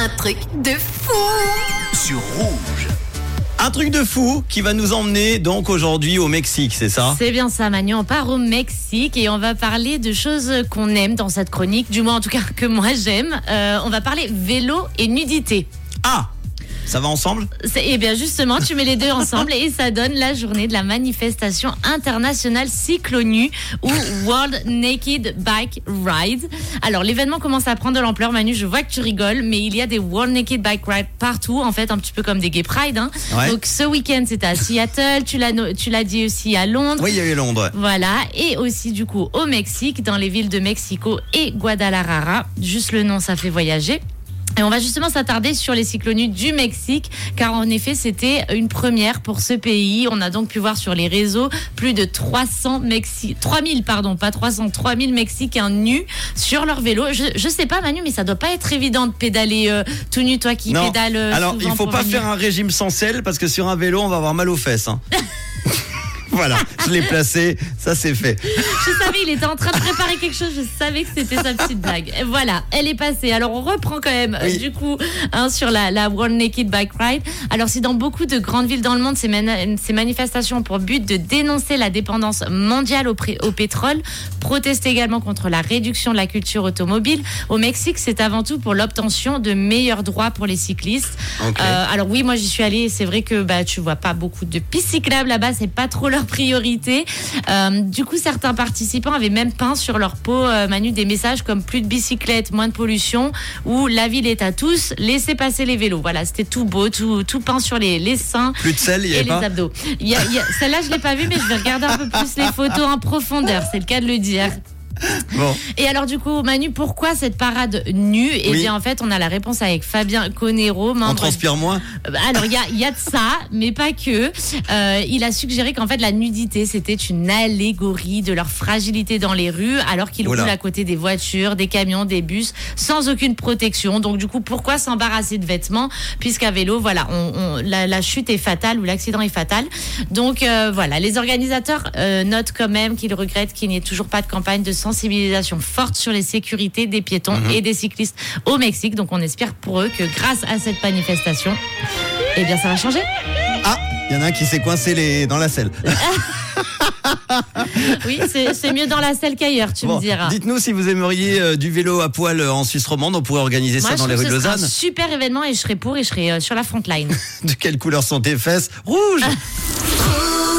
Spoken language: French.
Un truc de fou sur Rouge. Un truc de fou qui va nous emmener donc aujourd'hui au Mexique, c'est ça? C'est bien ça, Manu. On part au Mexique et on va parler de choses qu'on aime dans cette chronique, du moins en tout cas que moi j'aime. Euh, on va parler vélo et nudité. Ah ça va ensemble? Eh bien justement, tu mets les deux ensemble et ça donne la journée de la manifestation internationale cyclo-nu ou World Naked Bike Ride. Alors l'événement commence à prendre de l'ampleur, Manu, je vois que tu rigoles, mais il y a des World Naked Bike Ride partout, en fait un petit peu comme des Gay Pride. hein. Ouais. Donc ce week-end c'était à Seattle, tu l'as no- tu l'as dit aussi à Londres. Oui, il y a eu Londres. Voilà, et aussi du coup au Mexique, dans les villes de Mexico et Guadalajara. Juste le nom, ça fait voyager. Et on va justement s'attarder sur les cyclonus du Mexique, car en effet, c'était une première pour ce pays. On a donc pu voir sur les réseaux plus de 300 Mexi 3000, pardon, pas 300, 3000 Mexicains nus sur leur vélo. Je, je sais pas, Manu, mais ça doit pas être évident de pédaler euh, tout nu, toi qui Non. pédales. euh, Alors, il faut pas venir. faire un régime sans sel parce que sur un vélo, on va avoir mal aux fesses. hein. voilà, je l'ai placé, ça c'est fait. Je savais, il était en train de préparer quelque chose. Je savais que c'était sa petite blague. Et voilà, elle est passée. Alors on reprend quand même euh, du coup hein, sur la, la World Naked Bike Ride. Alors si dans beaucoup de grandes villes dans le monde, ces, mani- ces manifestations ont pour but de dénoncer la dépendance mondiale au, pétrole, protester également contre la réduction de la culture automobile. Au Mexique, c'est avant tout pour l'obtention de meilleurs droits pour les cyclistes. Euh, alors oui, moi j'y suis allée. et C'est vrai que bah tu vois pas beaucoup de pistes cyclables là-bas. C'est pas trop leur priorité. Euh, du coup, certains participants avaient même peint sur leur peau, euh, Manu, des messages comme plus de bicyclettes, moins de pollution, ou la ville est à tous, laissez passer les vélos. Voilà, c'était tout beau, tout, tout peint sur les, les seins. Plus de sel, il y les abdos. Celle-là, je l'ai pas vue, mais je vais regarder un peu plus les photos en profondeur. C'est le cas de le dire. Bon, Et alors du coup, Manu, pourquoi cette parade nue? Eh Oui. bien, en fait, on a la réponse avec Fabien Conero, on membre transpire moins? Euh, Alors il y a, il y a de ça, mais pas que. Euh, il a suggéré qu'en fait la nudité c'était une allégorie de leur fragilité dans les rues, alors qu'ils Oula. roulent à côté des voitures, des camions, des bus, sans aucune protection. Donc du coup, pourquoi s'embarrasser de vêtements? Puisqu'à vélo, voilà, on, on- la, la chute est fatale ou l'accident est fatal. Donc euh, voilà, les organisateurs euh, notent quand même qu'ils regrettent qu'il n'y ait toujours pas de campagne de sensibilisation forte sur les sécurités des piétons et des cyclistes au Mexique. Donc on espère pour eux que grâce à cette manifestation, eh bien ça va changer. Ah, il y en a un qui s'est coincé les... dans la selle. Oui, c'est mieux dans la selle qu'ailleurs, tu Bon, me diras. Dites-nous si vous aimeriez euh, du vélo à poil euh, en Suisse romande, on pourrait organiser Moi, ça dans les rues de sera un Lausanne. super événement et je serai pour et je serai euh, sur la front line. De quelle couleur sont tes fesses? Rouge